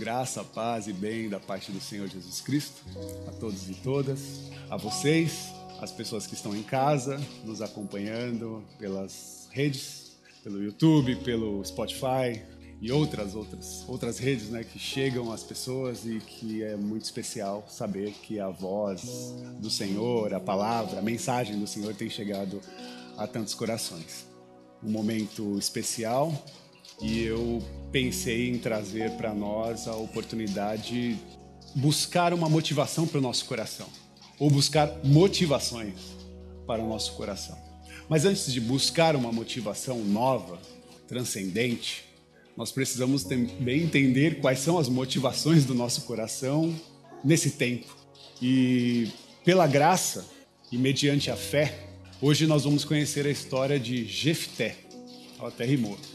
Graça, paz e bem da parte do Senhor Jesus Cristo a todos e todas, a vocês, as pessoas que estão em casa, nos acompanhando pelas redes, pelo YouTube, pelo Spotify e outras outras outras redes, né, que chegam às pessoas e que é muito especial saber que a voz do Senhor, a palavra, a mensagem do Senhor tem chegado a tantos corações. Um momento especial e eu pensei em trazer para nós a oportunidade de buscar uma motivação para o nosso coração, ou buscar motivações para o nosso coração. Mas antes de buscar uma motivação nova, transcendente, nós precisamos também entender quais são as motivações do nosso coração nesse tempo. E pela graça e mediante a fé, hoje nós vamos conhecer a história de Jefté. Até rimou.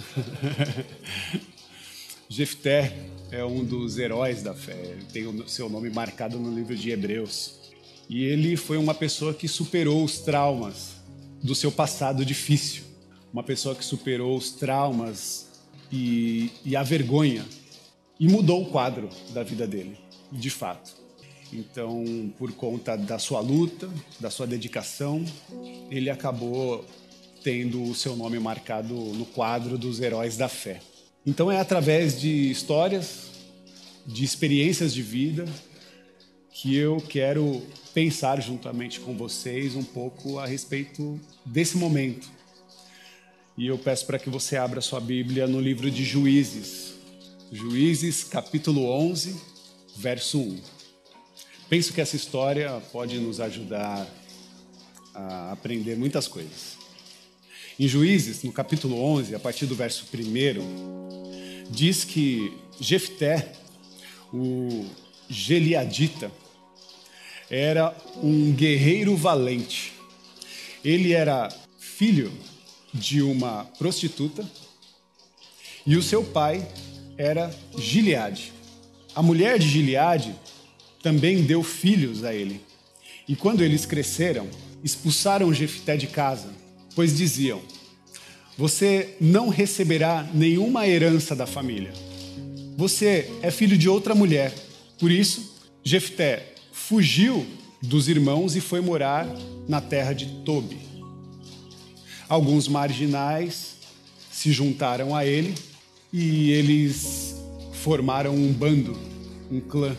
Jefté é um dos heróis da fé, tem o seu nome marcado no livro de Hebreus. E ele foi uma pessoa que superou os traumas do seu passado difícil, uma pessoa que superou os traumas e, e a vergonha e mudou o quadro da vida dele, de fato. Então, por conta da sua luta, da sua dedicação, ele acabou tendo o seu nome marcado no quadro dos heróis da fé. Então é através de histórias, de experiências de vida, que eu quero pensar juntamente com vocês um pouco a respeito desse momento. E eu peço para que você abra sua Bíblia no livro de Juízes. Juízes, capítulo 11, verso 1. Penso que essa história pode nos ajudar a aprender muitas coisas. Em Juízes, no capítulo 11, a partir do verso 1, diz que Jefté, o Geliadita, era um guerreiro valente. Ele era filho de uma prostituta e o seu pai era Gileade. A mulher de Gileade também deu filhos a ele. E quando eles cresceram, expulsaram Jefté de casa pois diziam: Você não receberá nenhuma herança da família. Você é filho de outra mulher. Por isso, Jefté fugiu dos irmãos e foi morar na terra de Tobi. Alguns marginais se juntaram a ele e eles formaram um bando, um clã.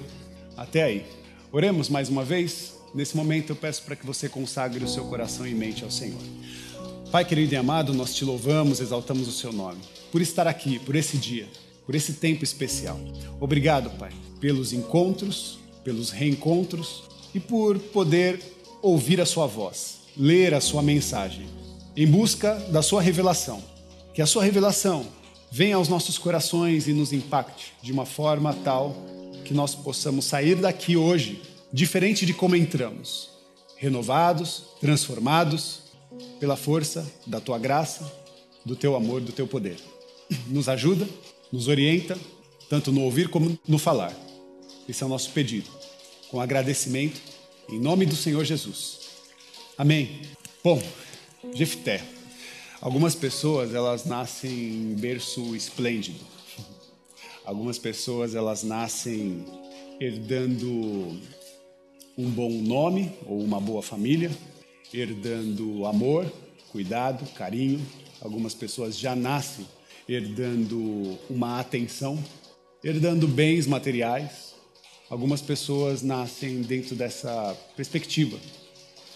Até aí. Oremos mais uma vez. Nesse momento eu peço para que você consagre o seu coração e mente ao Senhor. Pai querido e amado, nós te louvamos, exaltamos o seu nome, por estar aqui, por esse dia, por esse tempo especial. Obrigado, Pai, pelos encontros, pelos reencontros e por poder ouvir a sua voz, ler a sua mensagem, em busca da sua revelação. Que a sua revelação venha aos nossos corações e nos impacte de uma forma tal que nós possamos sair daqui hoje diferente de como entramos, renovados, transformados pela força da tua graça, do teu amor, do teu poder. Nos ajuda, nos orienta, tanto no ouvir como no falar. Esse é o nosso pedido, com agradecimento, em nome do Senhor Jesus. Amém. Bom, Jefté. Algumas pessoas, elas nascem em berço esplêndido. Algumas pessoas, elas nascem herdando um bom nome ou uma boa família herdando amor, cuidado, carinho. Algumas pessoas já nascem herdando uma atenção, herdando bens materiais. Algumas pessoas nascem dentro dessa perspectiva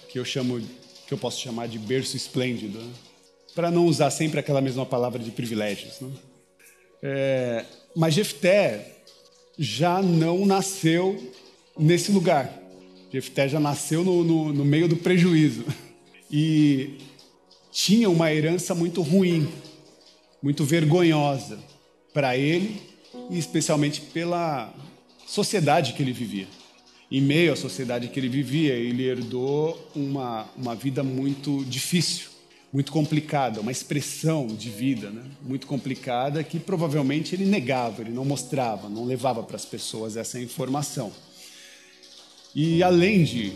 que eu chamo, que eu posso chamar de berço esplêndido, né? para não usar sempre aquela mesma palavra de privilégios. Né? É, mas Jefté já não nasceu nesse lugar. Jefté já nasceu no, no, no meio do prejuízo e tinha uma herança muito ruim, muito vergonhosa para ele e especialmente pela sociedade que ele vivia. Em meio à sociedade que ele vivia, ele herdou uma, uma vida muito difícil, muito complicada, uma expressão de vida né? muito complicada que provavelmente ele negava, ele não mostrava, não levava para as pessoas essa informação. E além de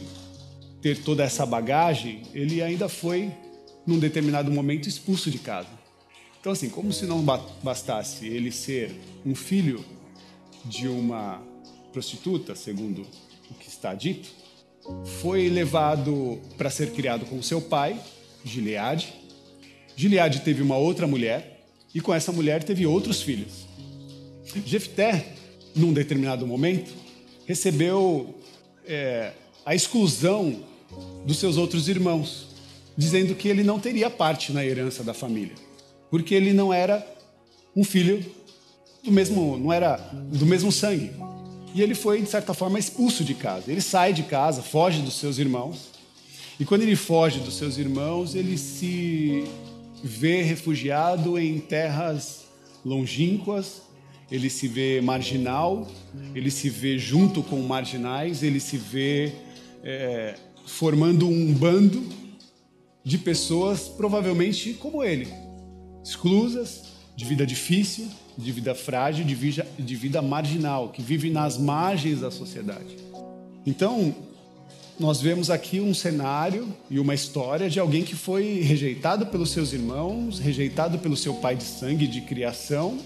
ter toda essa bagagem, ele ainda foi, num determinado momento, expulso de casa. Então, assim, como se não bastasse ele ser um filho de uma prostituta, segundo o que está dito, foi levado para ser criado com seu pai, Gileade. Gileade teve uma outra mulher e com essa mulher teve outros filhos. Jefté, num determinado momento, recebeu é, a exclusão dos seus outros irmãos, dizendo que ele não teria parte na herança da família, porque ele não era um filho do mesmo, não era do mesmo sangue. E ele foi de certa forma expulso de casa. Ele sai de casa, foge dos seus irmãos. E quando ele foge dos seus irmãos, ele se vê refugiado em terras longínquas, ele se vê marginal, ele se vê junto com marginais, ele se vê é, formando um bando de pessoas provavelmente como ele, exclusas, de vida difícil, de vida frágil, de vida, de vida marginal, que vive nas margens da sociedade. Então, nós vemos aqui um cenário e uma história de alguém que foi rejeitado pelos seus irmãos, rejeitado pelo seu pai de sangue de criação,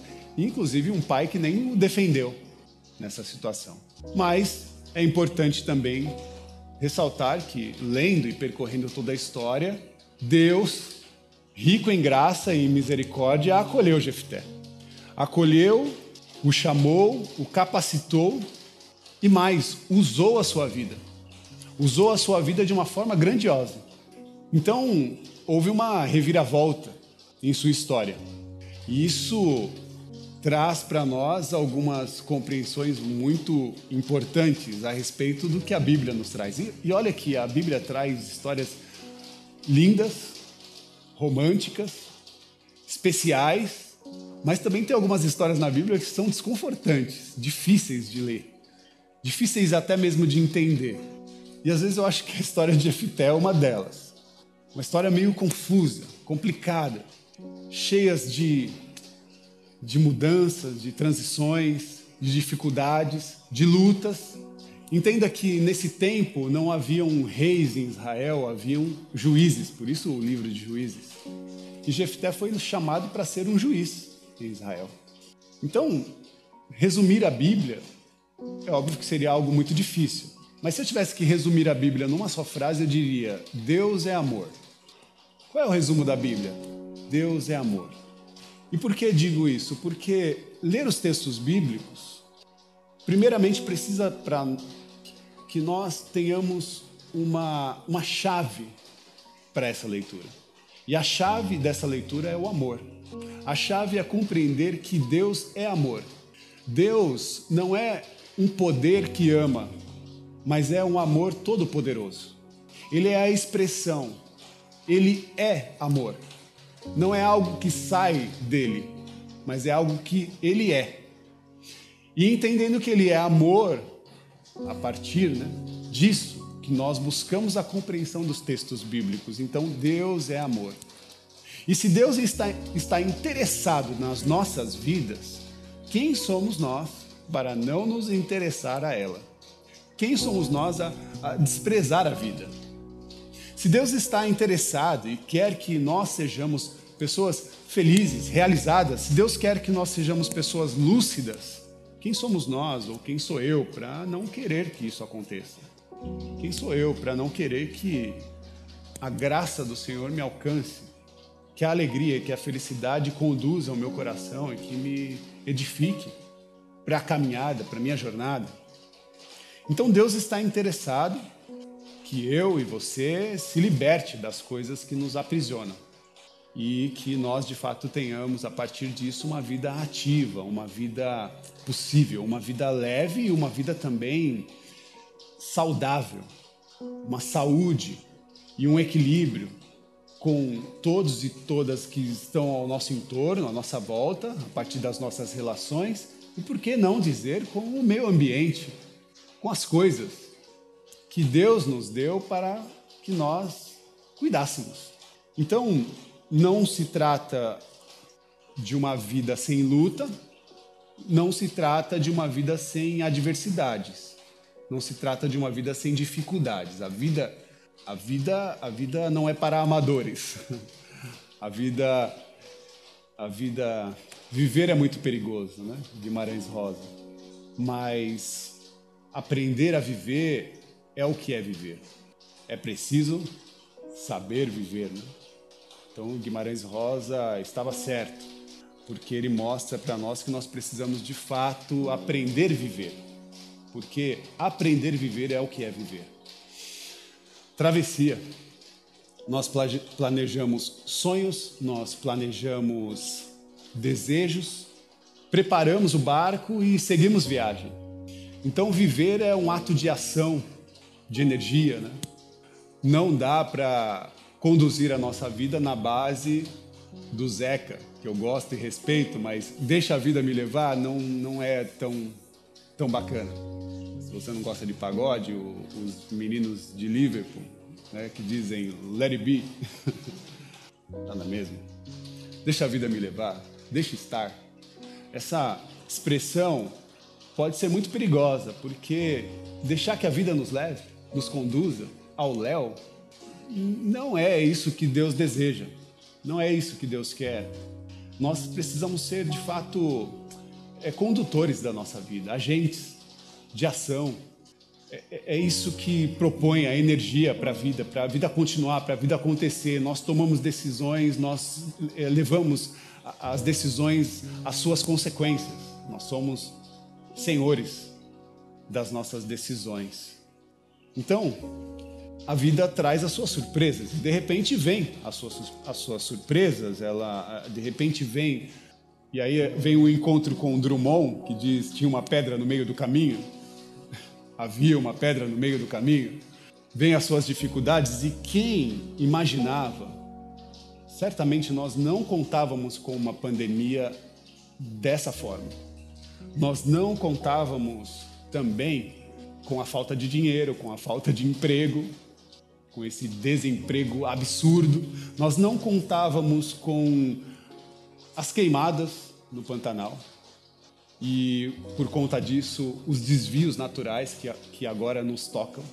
inclusive um pai que nem o defendeu nessa situação. Mas é importante também ressaltar que, lendo e percorrendo toda a história, Deus, rico em graça e misericórdia, acolheu Jefté. Acolheu, o chamou, o capacitou e mais, usou a sua vida. Usou a sua vida de uma forma grandiosa. Então, houve uma reviravolta em sua história. E isso traz para nós algumas compreensões muito importantes a respeito do que a Bíblia nos traz. E, e olha que a Bíblia traz histórias lindas, românticas, especiais, mas também tem algumas histórias na Bíblia que são desconfortantes, difíceis de ler, difíceis até mesmo de entender. E às vezes eu acho que a história de Jefité é uma delas. Uma história meio confusa, complicada, cheias de de mudanças, de transições, de dificuldades, de lutas. Entenda que nesse tempo não haviam reis em Israel, haviam juízes, por isso o livro de juízes. E Jefté foi chamado para ser um juiz em Israel. Então, resumir a Bíblia é óbvio que seria algo muito difícil. Mas se eu tivesse que resumir a Bíblia numa só frase, eu diria: Deus é amor. Qual é o resumo da Bíblia? Deus é amor. E por que digo isso? Porque ler os textos bíblicos, primeiramente, precisa para que nós tenhamos uma, uma chave para essa leitura. E a chave dessa leitura é o amor. A chave é compreender que Deus é amor. Deus não é um poder que ama, mas é um amor todo-poderoso. Ele é a expressão, ele é amor não é algo que sai dele, mas é algo que ele é. E entendendo que ele é amor, a partir né, disso que nós buscamos a compreensão dos textos bíblicos. Então, Deus é amor. E se Deus está, está interessado nas nossas vidas, quem somos nós para não nos interessar a ela? Quem somos nós a, a desprezar a vida? Se Deus está interessado e quer que nós sejamos pessoas felizes, realizadas, se Deus quer que nós sejamos pessoas lúcidas, quem somos nós ou quem sou eu para não querer que isso aconteça? Quem sou eu para não querer que a graça do Senhor me alcance? Que a alegria, que a felicidade conduza o meu coração e que me edifique para a caminhada, para a minha jornada. Então Deus está interessado que eu e você se liberte das coisas que nos aprisionam e que nós de fato tenhamos a partir disso uma vida ativa, uma vida possível, uma vida leve e uma vida também saudável, uma saúde e um equilíbrio com todos e todas que estão ao nosso entorno, à nossa volta, a partir das nossas relações e por que não dizer com o meio ambiente, com as coisas que Deus nos deu para que nós cuidássemos. Então, não se trata de uma vida sem luta, não se trata de uma vida sem adversidades, não se trata de uma vida sem dificuldades. A vida, a vida, a vida não é para amadores. A vida, a vida, viver é muito perigoso, né? Guimarães Rosa. mas aprender a viver é o que é viver. É preciso saber viver, né? Então Guimarães Rosa estava certo, porque ele mostra para nós que nós precisamos de fato aprender a viver. Porque aprender a viver é o que é viver. Travessia. Nós planejamos sonhos, nós planejamos desejos, preparamos o barco e seguimos viagem. Então, viver é um ato de ação, de energia, né? Não dá para conduzir a nossa vida na base do Zeca, que eu gosto e respeito, mas deixa a vida me levar não, não é tão, tão bacana. Se você não gosta de pagode, o, os meninos de Liverpool, né, que dizem let it be, nada mesmo. Deixa a vida me levar, deixa estar. Essa expressão pode ser muito perigosa, porque deixar que a vida nos leve, nos conduza ao léu, não é isso que Deus deseja. Não é isso que Deus quer. Nós precisamos ser, de fato, é, condutores da nossa vida, agentes de ação. É, é, é isso que propõe a energia para a vida, para a vida continuar, para a vida acontecer. Nós tomamos decisões, nós é, levamos as decisões às suas consequências. Nós somos senhores das nossas decisões. Então, a vida traz as suas surpresas. De repente vem as suas, as suas surpresas, ela de repente vem. E aí vem o um encontro com o Drummond, que diz tinha uma pedra no meio do caminho. Havia uma pedra no meio do caminho. Vem as suas dificuldades e quem imaginava? Certamente nós não contávamos com uma pandemia dessa forma. Nós não contávamos também com a falta de dinheiro, com a falta de emprego, com esse desemprego absurdo. Nós não contávamos com as queimadas no Pantanal. E por conta disso, os desvios naturais que, que agora nos tocam.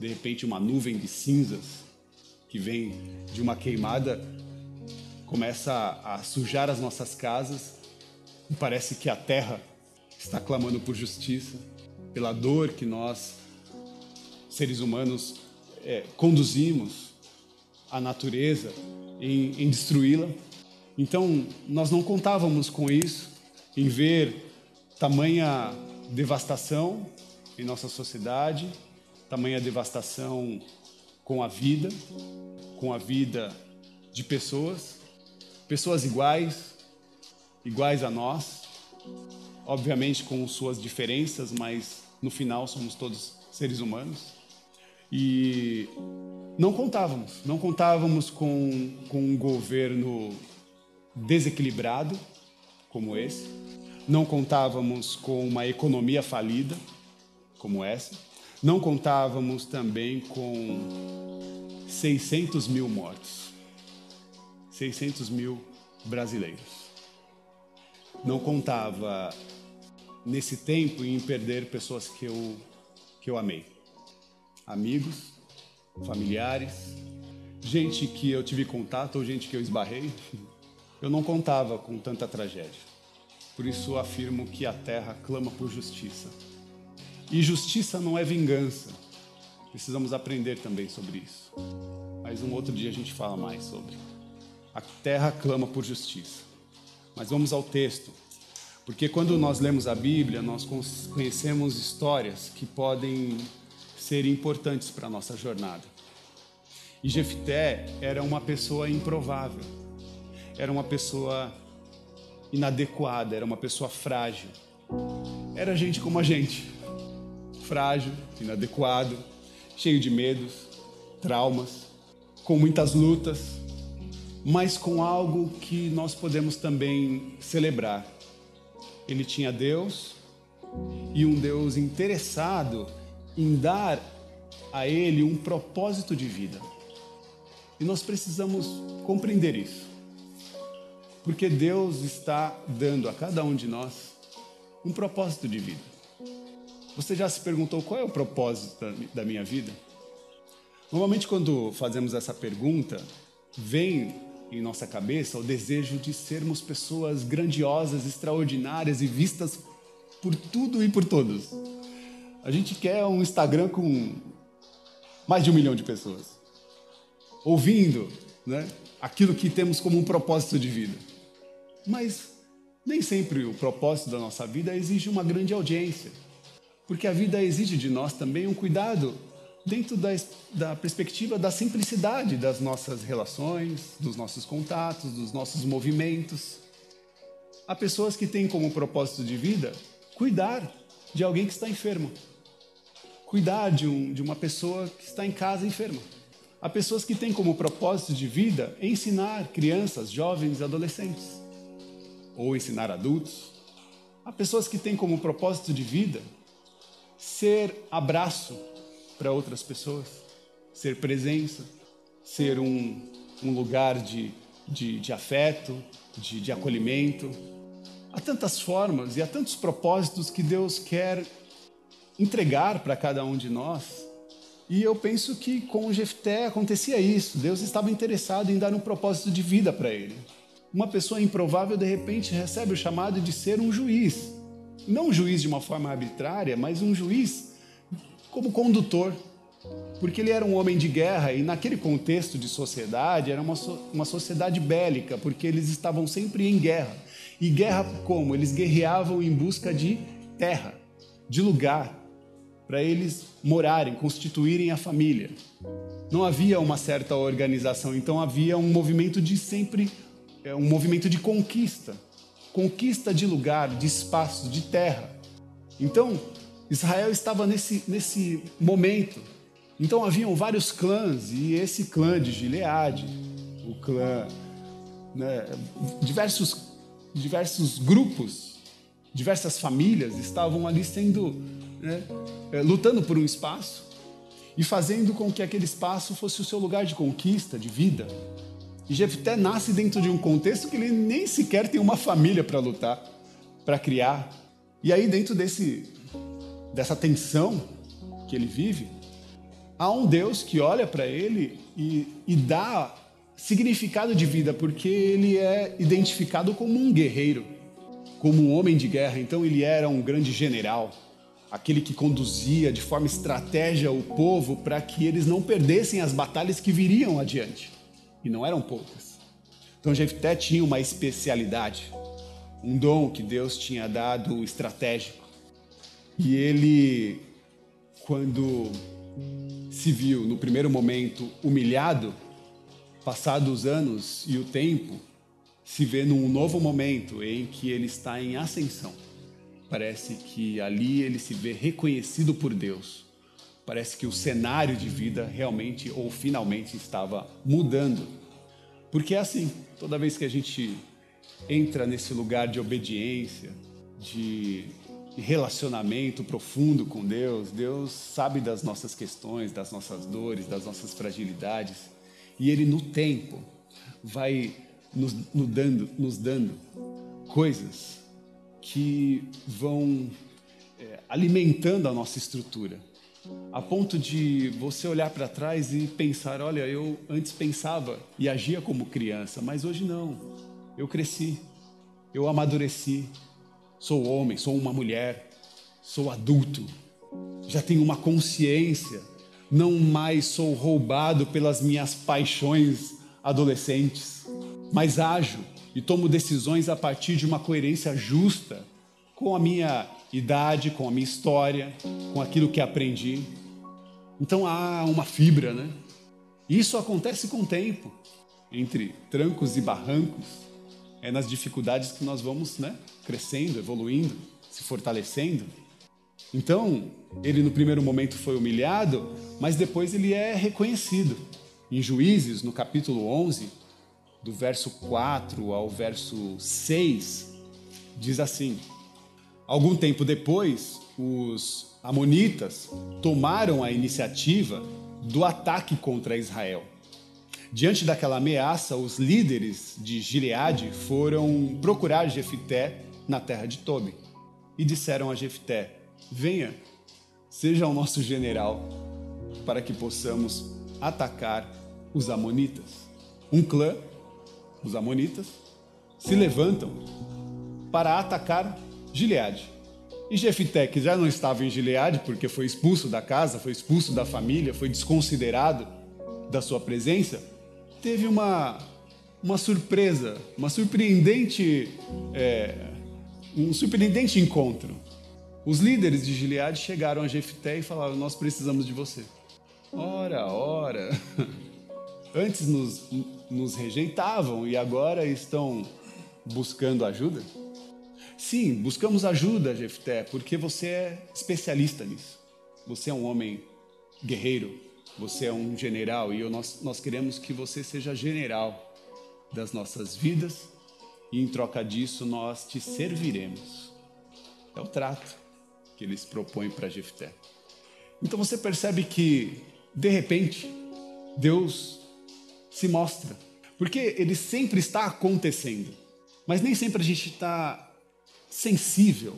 De repente, uma nuvem de cinzas que vem de uma queimada começa a, a sujar as nossas casas. E parece que a terra está clamando por justiça, pela dor que nós, seres humanos, é, conduzimos a natureza em, em destruí-la. Então, nós não contávamos com isso, em ver tamanha devastação em nossa sociedade, tamanha devastação com a vida, com a vida de pessoas, pessoas iguais, iguais a nós, obviamente com suas diferenças, mas no final somos todos seres humanos. E não contávamos, não contávamos com, com um governo desequilibrado como esse, não contávamos com uma economia falida como essa, não contávamos também com 600 mil mortos, 600 mil brasileiros. Não contava nesse tempo em perder pessoas que eu, que eu amei amigos, familiares, gente que eu tive contato ou gente que eu esbarrei. Eu não contava com tanta tragédia. Por isso afirmo que a terra clama por justiça. E justiça não é vingança. Precisamos aprender também sobre isso. Mas um outro dia a gente fala mais sobre. A terra clama por justiça. Mas vamos ao texto. Porque quando nós lemos a Bíblia, nós conhecemos histórias que podem serem importantes para a nossa jornada. E Jefté era uma pessoa improvável, era uma pessoa inadequada, era uma pessoa frágil. Era gente como a gente, frágil, inadequado, cheio de medos, traumas, com muitas lutas, mas com algo que nós podemos também celebrar. Ele tinha Deus e um Deus interessado em dar a Ele um propósito de vida. E nós precisamos compreender isso. Porque Deus está dando a cada um de nós um propósito de vida. Você já se perguntou qual é o propósito da minha vida? Normalmente, quando fazemos essa pergunta, vem em nossa cabeça o desejo de sermos pessoas grandiosas, extraordinárias e vistas por tudo e por todos. A gente quer um Instagram com mais de um milhão de pessoas, ouvindo né, aquilo que temos como um propósito de vida. Mas nem sempre o propósito da nossa vida exige uma grande audiência, porque a vida exige de nós também um cuidado dentro da, da perspectiva da simplicidade das nossas relações, dos nossos contatos, dos nossos movimentos. Há pessoas que têm como propósito de vida cuidar de alguém que está enfermo, cuidar de, um, de uma pessoa que está em casa enferma. Há pessoas que têm como propósito de vida ensinar crianças, jovens, adolescentes, ou ensinar adultos. Há pessoas que têm como propósito de vida ser abraço para outras pessoas, ser presença, ser um, um lugar de, de, de afeto, de, de acolhimento. Há tantas formas e há tantos propósitos que Deus quer entregar para cada um de nós. E eu penso que com Jefté acontecia isso. Deus estava interessado em dar um propósito de vida para ele. Uma pessoa improvável de repente recebe o chamado de ser um juiz. Não um juiz de uma forma arbitrária, mas um juiz como condutor, porque ele era um homem de guerra e naquele contexto de sociedade era uma, so uma sociedade bélica, porque eles estavam sempre em guerra. E guerra como? Eles guerreavam em busca de terra, de lugar, para eles morarem, constituírem a família. Não havia uma certa organização, então havia um movimento de sempre, é, um movimento de conquista, conquista de lugar, de espaço, de terra. Então, Israel estava nesse, nesse momento. Então haviam vários clãs, e esse clã de Gileade, o clã, né, diversos, diversos grupos, diversas famílias estavam ali sendo, né, eh, lutando por um espaço e fazendo com que aquele espaço fosse o seu lugar de conquista, de vida. E Jefté nasce dentro de um contexto que ele nem sequer tem uma família para lutar, para criar. E aí, dentro desse dessa tensão que ele vive, há um Deus que olha para ele e, e dá significado de vida, porque ele é identificado como um guerreiro, como um homem de guerra. Então ele era um grande general, aquele que conduzia de forma estratégia o povo para que eles não perdessem as batalhas que viriam adiante. E não eram poucas. Então Jefté tinha uma especialidade, um dom que Deus tinha dado estratégico. E ele, quando se viu no primeiro momento humilhado, passados os anos e o tempo, se vê num novo momento em que ele está em ascensão. Parece que ali ele se vê reconhecido por Deus. Parece que o cenário de vida realmente ou finalmente estava mudando. Porque é assim, toda vez que a gente entra nesse lugar de obediência, de relacionamento profundo com Deus, Deus sabe das nossas questões, das nossas dores, das nossas fragilidades, e Ele no tempo vai nos, nos dando, nos dando coisas que vão é, alimentando a nossa estrutura, a ponto de você olhar para trás e pensar: olha, eu antes pensava e agia como criança, mas hoje não. Eu cresci, eu amadureci, Sou homem, sou uma mulher, sou adulto, já tenho uma consciência, não mais sou roubado pelas minhas paixões adolescentes, mas ajo e tomo decisões a partir de uma coerência justa com a minha idade, com a minha história, com aquilo que aprendi. Então há uma fibra, né? Isso acontece com o tempo, entre trancos e barrancos, é nas dificuldades que nós vamos, né, crescendo, evoluindo, se fortalecendo. Então, ele no primeiro momento foi humilhado, mas depois ele é reconhecido. Em Juízes, no capítulo 11, do verso 4 ao verso 6, diz assim: Algum tempo depois, os amonitas tomaram a iniciativa do ataque contra Israel. Diante daquela ameaça, os líderes de Gileade foram procurar Jefité na terra de Tobi e disseram a Jefté: Venha, seja o nosso general, para que possamos atacar os amonitas. Um clã, os amonitas, se levantam para atacar Gileade. E Jefité, que já não estava em Gileade, porque foi expulso da casa, foi expulso da família, foi desconsiderado da sua presença, teve uma, uma surpresa, uma surpreendente, é, um surpreendente encontro. Os líderes de Gileade chegaram a Jefté e falaram: Nós precisamos de você. Ora, ora. Antes nos, nos rejeitavam e agora estão buscando ajuda? Sim, buscamos ajuda, Jefté, porque você é especialista nisso. Você é um homem guerreiro, você é um general e nós, nós queremos que você seja general das nossas vidas e em troca disso nós te serviremos. É o trato que eles propõem para Jefté. Então você percebe que, de repente, Deus se mostra. Porque ele sempre está acontecendo. Mas nem sempre a gente está sensível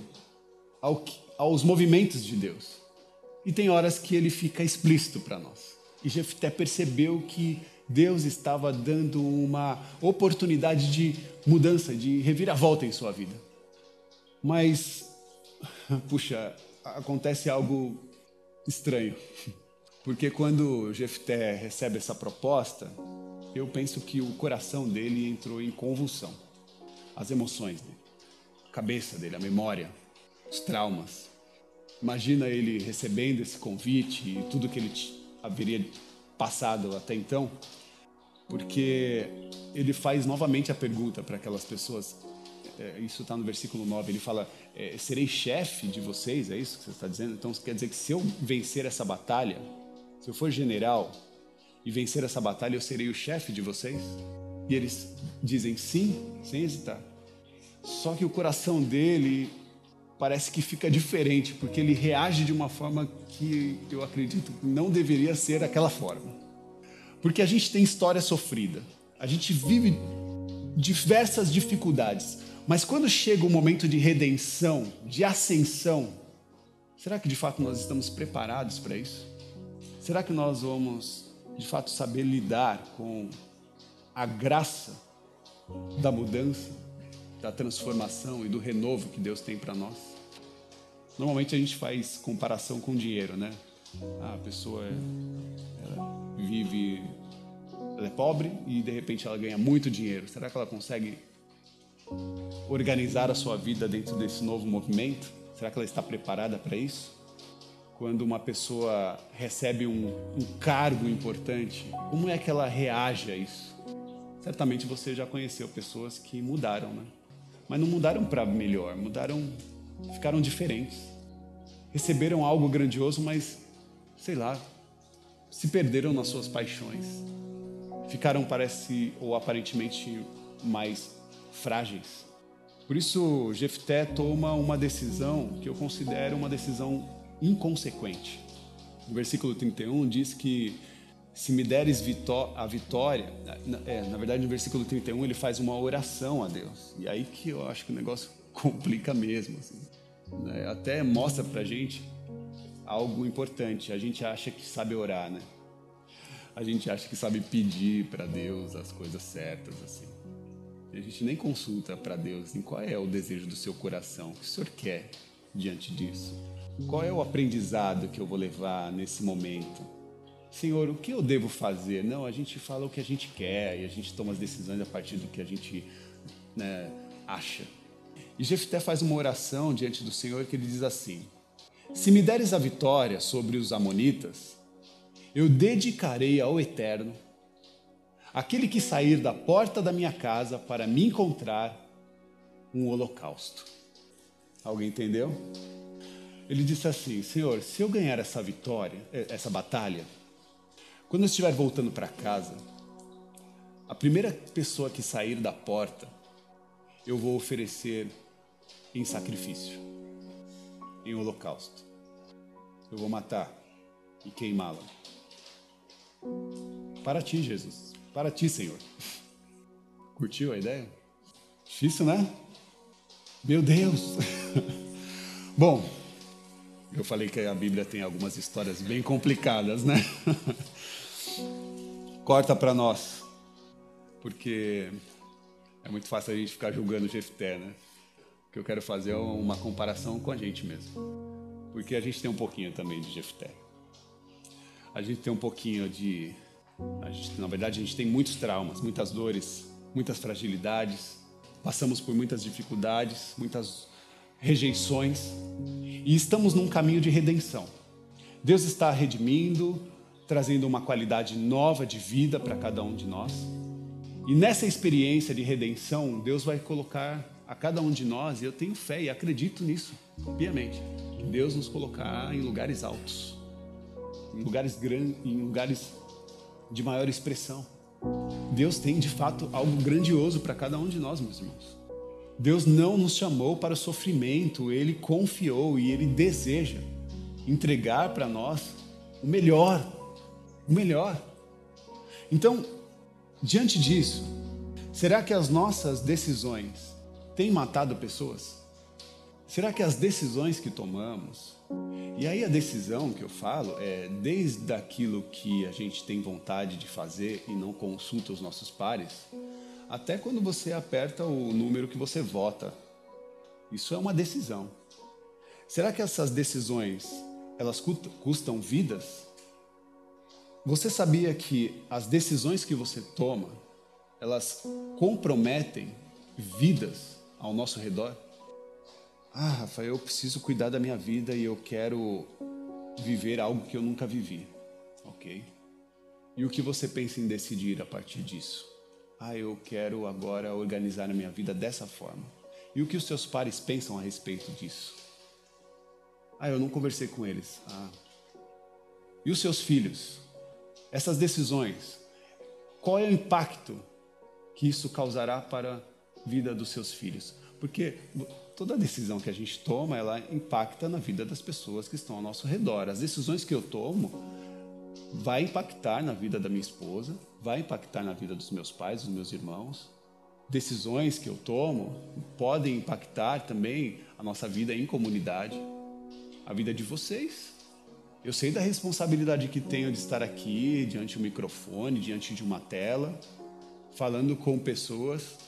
ao, aos movimentos de Deus. E tem horas que ele fica explícito para nós. E Jefté percebeu que Deus estava dando uma oportunidade de mudança, de reviravolta em sua vida. Mas, puxa, acontece algo estranho. Porque quando Jefté recebe essa proposta, eu penso que o coração dele entrou em convulsão. As emoções dele, a cabeça dele, a memória, os traumas. Imagina ele recebendo esse convite e tudo que ele haveria passado até então, porque ele faz novamente a pergunta para aquelas pessoas. É, isso está no versículo 9. Ele fala: é, Serei chefe de vocês, é isso que você está dizendo? Então quer dizer que se eu vencer essa batalha, se eu for general, e vencer essa batalha, eu serei o chefe de vocês? E eles dizem sim, sem hesitar. Só que o coração dele parece que fica diferente, porque ele reage de uma forma que eu acredito que não deveria ser aquela forma. Porque a gente tem história sofrida, a gente vive diversas dificuldades, mas quando chega o momento de redenção, de ascensão, será que de fato nós estamos preparados para isso? Será que nós vamos de fato saber lidar com a graça da mudança, da transformação e do renovo que Deus tem para nós. Normalmente a gente faz comparação com dinheiro, né? A pessoa vive, ela é pobre e de repente ela ganha muito dinheiro. Será que ela consegue organizar a sua vida dentro desse novo movimento? Será que ela está preparada para isso? Quando uma pessoa recebe um, um, cargo importante, como é que ela reage a isso? Certamente você já conheceu pessoas que mudaram, né? Mas não mudaram para melhor, mudaram, ficaram diferentes. Receberam algo grandioso, mas, sei lá, se perderam nas suas paixões. Ficaram, parece, ou aparentemente, mais frágeis. Por isso, Jefté toma uma decisão que eu considero uma decisão inconsequente. No versículo 31 diz que se me deres a vitória, é, na verdade no versículo 31 ele faz uma oração a Deus. E aí que eu acho que o negócio complica mesmo. Assim. Né? Até mostra pra gente algo importante. A gente acha que sabe orar, né? A gente acha que sabe pedir para Deus as coisas certas, assim. A gente nem consulta para Deus em qual é o desejo do seu coração, o que o Senhor quer diante disso. Qual é o aprendizado que eu vou levar nesse momento? Senhor, o que eu devo fazer? Não, a gente fala o que a gente quer e a gente toma as decisões a partir do que a gente né, acha. E Jefté faz uma oração diante do Senhor que ele diz assim: Se me deres a vitória sobre os Amonitas, eu dedicarei ao Eterno aquele que sair da porta da minha casa para me encontrar um holocausto. Alguém entendeu? Ele disse assim: Senhor, se eu ganhar essa vitória, eh, essa batalha, quando eu estiver voltando para casa, a primeira pessoa que sair da porta, eu vou oferecer em sacrifício, em holocausto. Eu vou matar e queimá-la. Para ti, Jesus. Para ti, Senhor. Curtiu a ideia? Difícil, né? Meu Deus! Bom, eu falei que a Bíblia tem algumas histórias bem complicadas, né? Corta para nós, porque é muito fácil a gente ficar julgando Jefté, né? que eu quero fazer é uma comparação com a gente mesmo. Porque a gente tem um pouquinho também de Jefté. A gente tem um pouquinho de. Gente, na verdade, a gente tem muitos traumas, muitas dores, muitas fragilidades. Passamos por muitas dificuldades, muitas rejeições. E estamos num caminho de redenção. Deus está redimindo, trazendo uma qualidade nova de vida para cada um de nós. E nessa experiência de redenção, Deus vai colocar a cada um de nós, e eu tenho fé e acredito nisso, piamente, que Deus nos colocará em lugares altos, em lugares grandes, em lugares de maior expressão. Deus tem de fato algo grandioso para cada um de nós, meus irmãos. Deus não nos chamou para o sofrimento, Ele confiou e Ele deseja entregar para nós o melhor, o melhor. Então, Diante disso, será que as nossas decisões têm matado pessoas? Será que as decisões que tomamos, e aí a decisão que eu falo é desde aquilo que a gente tem vontade de fazer e não consulta os nossos pares, até quando você aperta o número que você vota. Isso é uma decisão. Será que essas decisões elas custam vidas? Você sabia que as decisões que você toma, elas comprometem vidas ao nosso redor? Ah, Rafael, eu preciso cuidar da minha vida e eu quero viver algo que eu nunca vivi. Ok. E o que você pensa em decidir a partir disso? Ah, eu quero agora organizar a minha vida dessa forma. E o que os seus pares pensam a respeito disso? Ah, eu não conversei com eles. Ah. E os seus filhos? essas decisões, qual é o impacto que isso causará para a vida dos seus filhos? Porque toda decisão que a gente toma, ela impacta na vida das pessoas que estão ao nosso redor. As decisões que eu tomo vai impactar na vida da minha esposa, vai impactar na vida dos meus pais, dos meus irmãos. Decisões que eu tomo podem impactar também a nossa vida em comunidade, a vida de vocês. Eu sei da responsabilidade que tenho de estar aqui diante do microfone, diante de uma tela, falando com pessoas,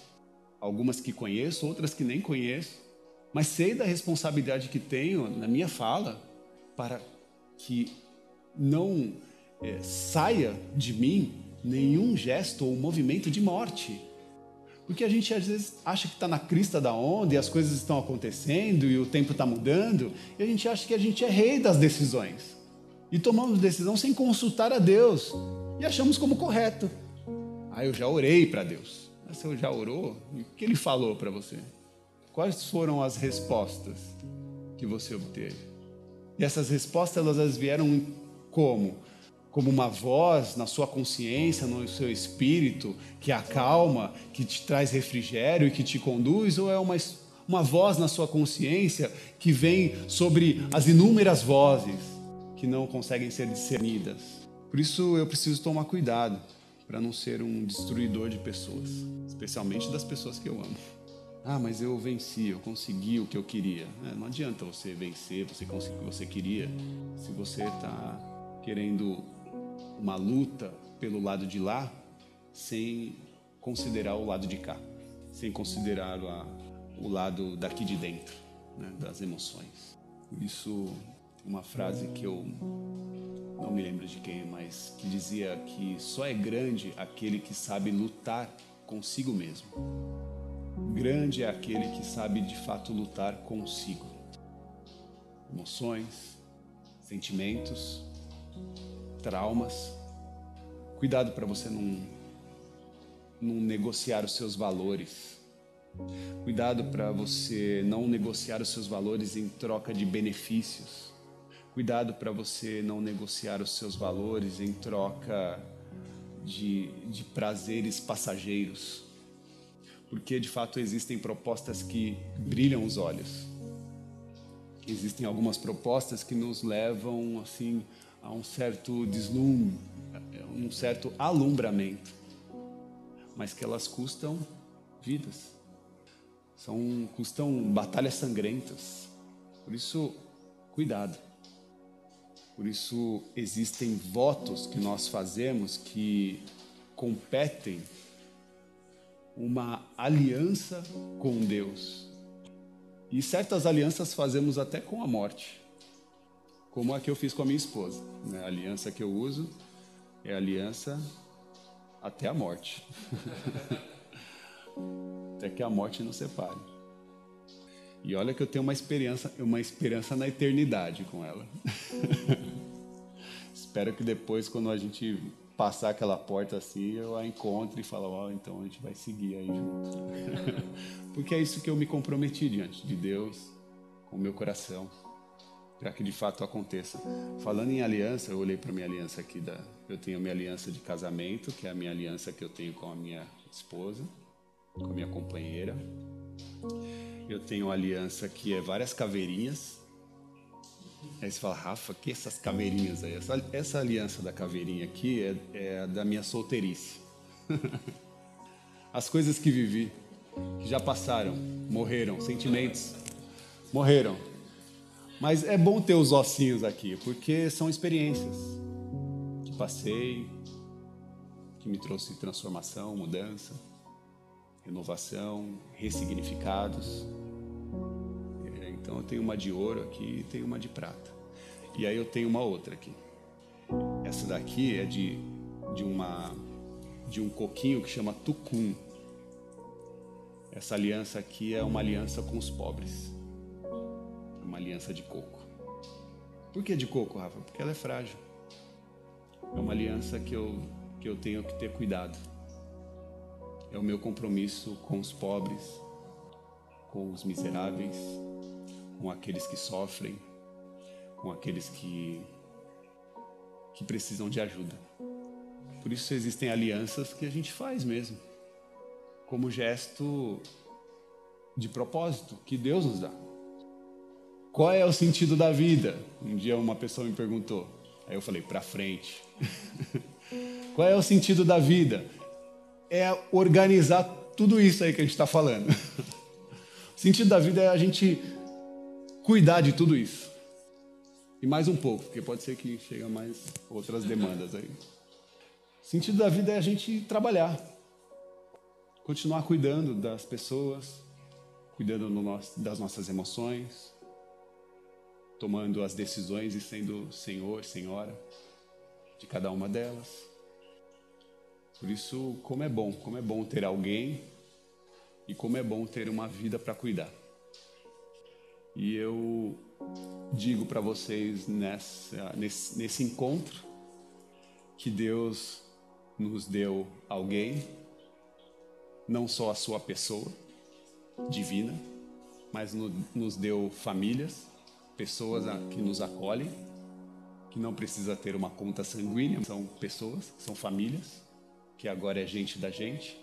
algumas que conheço, outras que nem conheço, mas sei da responsabilidade que tenho na minha fala para que não é, saia de mim nenhum gesto ou movimento de morte. Porque a gente às vezes acha que está na crista da onda e as coisas estão acontecendo e o tempo está mudando, e a gente acha que a gente é rei das decisões e tomamos decisão sem consultar a Deus e achamos como correto. Ah, eu já orei para Deus. Mas você já orou? o que ele falou para você? Quais foram as respostas que você obteve? E essas respostas elas vieram como? Como uma voz na sua consciência, no seu espírito, que acalma, que te traz refrigério e que te conduz, ou é uma, uma voz na sua consciência que vem sobre as inúmeras vozes que não conseguem ser discernidas. Por isso eu preciso tomar cuidado para não ser um destruidor de pessoas, especialmente das pessoas que eu amo. Ah, mas eu venci, eu consegui o que eu queria. É, não adianta você vencer, você conseguir o que você queria, se você está querendo uma luta pelo lado de lá, sem considerar o lado de cá, sem considerar a, o lado daqui de dentro, né, das emoções. Isso uma frase que eu não me lembro de quem, mas que dizia que só é grande aquele que sabe lutar consigo mesmo. Grande é aquele que sabe de fato lutar consigo. Emoções, sentimentos, traumas. Cuidado para você não, não negociar os seus valores. Cuidado para você não negociar os seus valores em troca de benefícios Cuidado para você não negociar os seus valores em troca de, de prazeres passageiros. Porque de fato existem propostas que brilham os olhos. Existem algumas propostas que nos levam assim a um certo deslumbre, um certo alumbramento, mas que elas custam vidas. São custam batalhas sangrentas. Por isso, cuidado. Por isso, existem votos que nós fazemos que competem uma aliança com Deus. E certas alianças fazemos até com a morte, como a que eu fiz com a minha esposa. Né? A aliança que eu uso é aliança até a morte. até que a morte nos separe. E olha que eu tenho uma esperança, uma esperança na eternidade com ela. Espero que depois, quando a gente passar aquela porta assim, eu a encontre e falo, ó, oh, então a gente vai seguir aí junto. Porque é isso que eu me comprometi diante de Deus, com o meu coração, para que de fato aconteça. Falando em aliança, eu olhei para minha aliança aqui da, eu tenho minha aliança de casamento, que é a minha aliança que eu tenho com a minha esposa, com a minha companheira. Eu tenho aliança que é várias caveirinhas Aí você fala, Rafa, que essas caveirinhas aí? Essa, essa aliança da caveirinha aqui é, é da minha solteirice. As coisas que vivi, que já passaram, morreram, sentimentos, morreram. Mas é bom ter os ossinhos aqui, porque são experiências que passei, que me trouxe transformação, mudança, renovação, ressignificados. Então eu tenho uma de ouro aqui e tenho uma de prata. E aí eu tenho uma outra aqui. Essa daqui é de, de, uma, de um coquinho que chama tucum. Essa aliança aqui é uma aliança com os pobres. Uma aliança de coco. Por que de coco, Rafa? Porque ela é frágil. É uma aliança que eu, que eu tenho que ter cuidado. É o meu compromisso com os pobres, com os miseráveis, com aqueles que sofrem, com aqueles que, que precisam de ajuda. Por isso existem alianças que a gente faz mesmo, como gesto de propósito que Deus nos dá. Qual é o sentido da vida? Um dia uma pessoa me perguntou. Aí eu falei, para frente. Qual é o sentido da vida? É organizar tudo isso aí que a gente está falando. O sentido da vida é a gente cuidar de tudo isso. E mais um pouco, porque pode ser que chegue mais outras demandas aí. O sentido da vida é a gente trabalhar, continuar cuidando das pessoas, cuidando das nossas emoções, tomando as decisões e sendo senhor, senhora de cada uma delas. Por isso, como é bom, como é bom ter alguém e como é bom ter uma vida para cuidar. E eu digo para vocês nessa, nesse, nesse encontro que Deus nos deu alguém, não só a sua pessoa divina, mas no, nos deu famílias, pessoas que nos acolhem, que não precisa ter uma conta sanguínea, são pessoas, são famílias, que agora é gente da gente,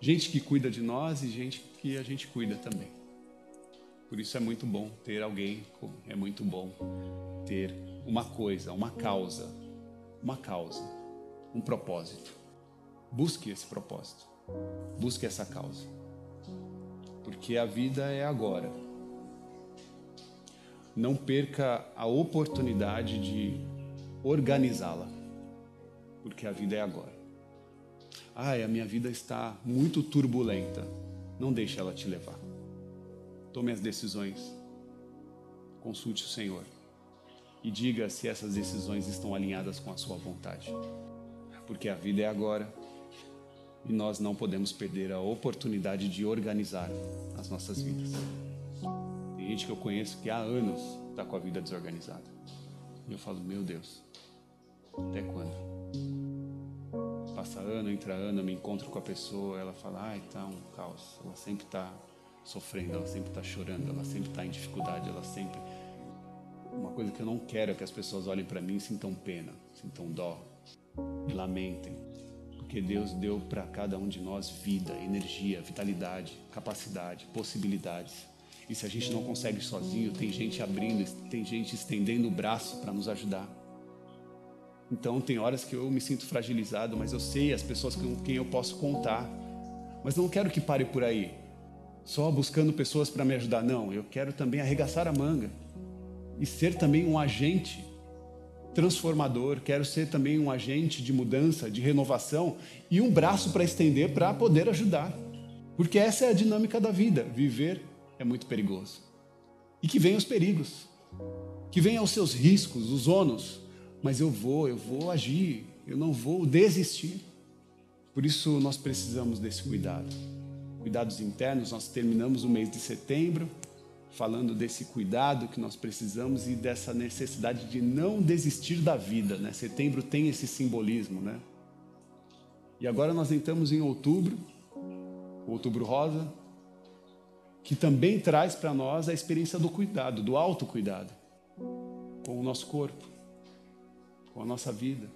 gente que cuida de nós e gente que a gente cuida também. Por isso é muito bom ter alguém, é muito bom ter uma coisa, uma causa, uma causa, um propósito. Busque esse propósito, busque essa causa, porque a vida é agora. Não perca a oportunidade de organizá-la, porque a vida é agora. Ai, a minha vida está muito turbulenta. Não deixe ela te levar. Tome as decisões. Consulte o Senhor e diga se essas decisões estão alinhadas com a sua vontade. Porque a vida é agora e nós não podemos perder a oportunidade de organizar as nossas vidas. Tem gente que eu conheço que há anos está com a vida desorganizada. E eu falo, meu Deus, até quando? Passa ano, entra ano, eu me encontro com a pessoa, ela fala, ai, tá um caos. Ela sempre está sofrendo, ela sempre está chorando, ela sempre está em dificuldade, ela sempre. Uma coisa que eu não quero é que as pessoas olhem para mim e sintam pena, sintam dó e lamentem. Porque Deus deu para cada um de nós vida, energia, vitalidade, capacidade, possibilidades. E se a gente não consegue sozinho, tem gente abrindo, tem gente estendendo o braço para nos ajudar. Então, tem horas que eu me sinto fragilizado, mas eu sei as pessoas com quem eu posso contar. Mas não quero que pare por aí só buscando pessoas para me ajudar. Não, eu quero também arregaçar a manga e ser também um agente transformador, quero ser também um agente de mudança, de renovação e um braço para estender para poder ajudar. Porque essa é a dinâmica da vida. Viver é muito perigoso. E que venham os perigos, que venham os seus riscos, os ônus, mas eu vou, eu vou agir, eu não vou desistir. Por isso nós precisamos desse cuidado. Cuidados internos, nós terminamos o mês de setembro falando desse cuidado que nós precisamos e dessa necessidade de não desistir da vida, né? Setembro tem esse simbolismo, né? E agora nós entramos em outubro, outubro rosa, que também traz para nós a experiência do cuidado, do autocuidado com o nosso corpo, com a nossa vida,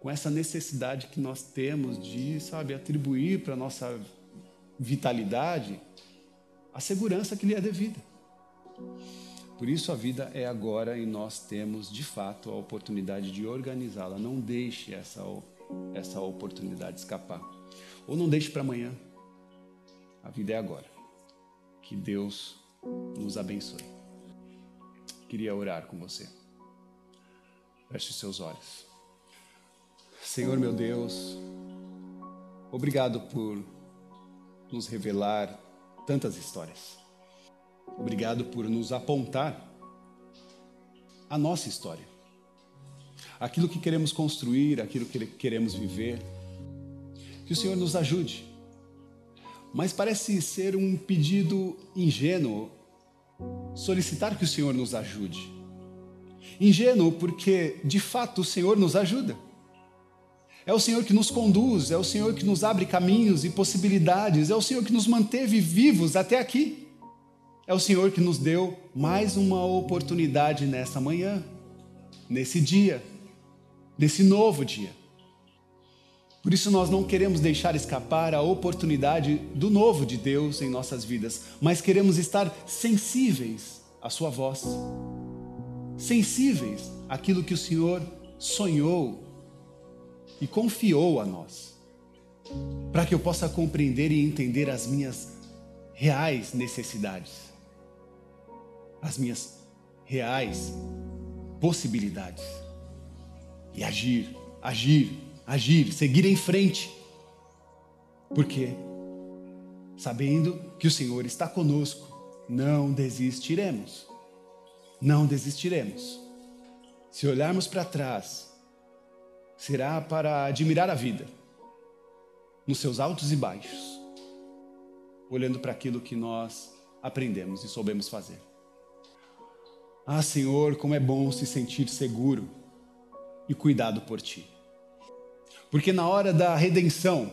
com essa necessidade que nós temos de, sabe, atribuir para a nossa vitalidade a segurança que lhe é devida. Por isso a vida é agora e nós temos de fato a oportunidade de organizá-la. Não deixe essa, essa oportunidade escapar. Ou não deixe para amanhã. A vida é agora. Que Deus nos abençoe. Queria orar com você. Feche seus olhos. Senhor meu Deus, obrigado por nos revelar tantas histórias. Obrigado por nos apontar a nossa história. Aquilo que queremos construir, aquilo que queremos viver. Que o Senhor nos ajude. Mas parece ser um pedido ingênuo solicitar que o Senhor nos ajude. Ingênuo porque, de fato, o Senhor nos ajuda. É o Senhor que nos conduz, é o Senhor que nos abre caminhos e possibilidades, é o Senhor que nos manteve vivos até aqui. É o Senhor que nos deu mais uma oportunidade nessa manhã, nesse dia, nesse novo dia. Por isso nós não queremos deixar escapar a oportunidade do novo de Deus em nossas vidas, mas queremos estar sensíveis à sua voz. Sensíveis àquilo que o Senhor sonhou e confiou a nós, para que eu possa compreender e entender as minhas reais necessidades, as minhas reais possibilidades e agir, agir, agir, seguir em frente. Porque sabendo que o Senhor está conosco, não desistiremos. Não desistiremos. Se olharmos para trás, será para admirar a vida, nos seus altos e baixos, olhando para aquilo que nós aprendemos e soubemos fazer. Ah, Senhor, como é bom se sentir seguro e cuidado por Ti. Porque na hora da redenção,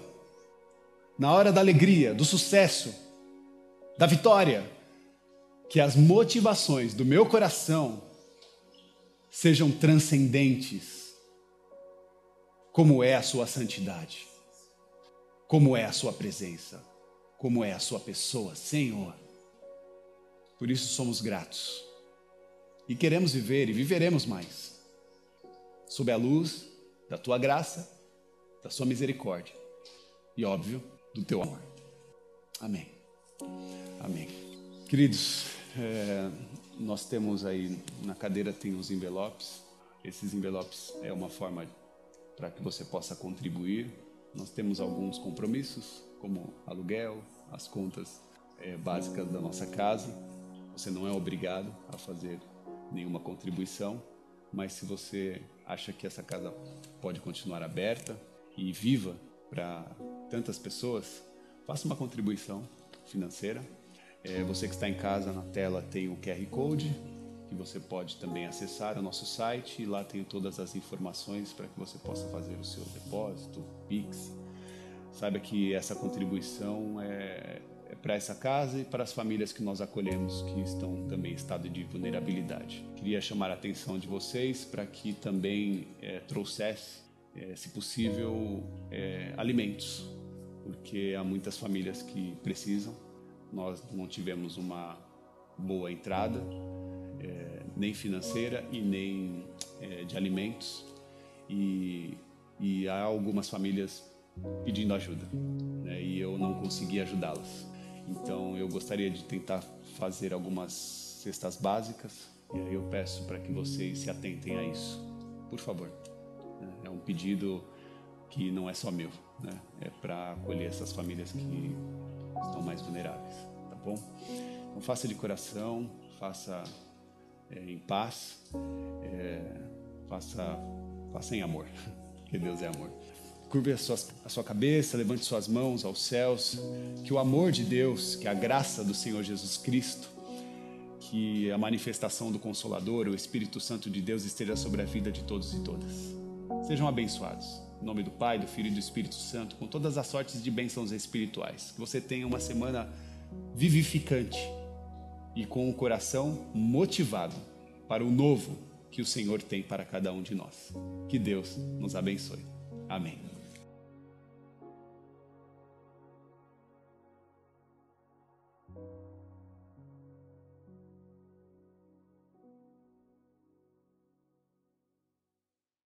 na hora da alegria, do sucesso, da vitória, que as motivações do meu coração sejam transcendentes como é a sua santidade, como é a sua presença, como é a sua pessoa, Senhor. Por isso somos gratos e queremos viver e viveremos mais, sob a luz da tua graça, da sua misericórdia e, óbvio, do teu amor. Amém. Amém. Queridos, é, nós temos aí na cadeira tem os envelopes. Esses envelopes é uma forma para que você possa contribuir. Nós temos alguns compromissos, como aluguel, as contas é, básicas da nossa casa. Você não é obrigado a fazer nenhuma contribuição, mas se você acha que essa casa pode continuar aberta e viva para tantas pessoas, faça uma contribuição financeira. É, você que está em casa, na tela tem o QR Code, que você pode também acessar o nosso site e lá tem todas as informações para que você possa fazer o seu depósito, Pix. Saiba que essa contribuição é, é para essa casa e para as famílias que nós acolhemos que estão também em estado de vulnerabilidade. Queria chamar a atenção de vocês para que também é, trouxesse, é, se possível, é, alimentos, porque há muitas famílias que precisam. Nós não tivemos uma boa entrada é, nem financeira e nem é, de alimentos. E, e, há algumas famílias pedindo ajuda né, e eu não consegui ajudá-las. Então eu gostaria de tentar fazer algumas cestas básicas e aí eu peço para que vocês se atentem a isso, por favor. É um pedido que não é só meu, né? é para acolher essas famílias que estão mais vulneráveis, tá bom? Então faça de coração, faça é, em paz, é, faça, faça em amor, que Deus é amor. Curve a sua, a sua cabeça, levante suas mãos aos céus, que o amor de Deus, que a graça do Senhor Jesus Cristo, que a manifestação do Consolador, o Espírito Santo de Deus esteja sobre a vida de todos e todas. Sejam abençoados. Em nome do Pai, do Filho e do Espírito Santo, com todas as sortes de bênçãos espirituais. Que você tenha uma semana vivificante e com o coração motivado para o novo que o Senhor tem para cada um de nós. Que Deus nos abençoe. Amém.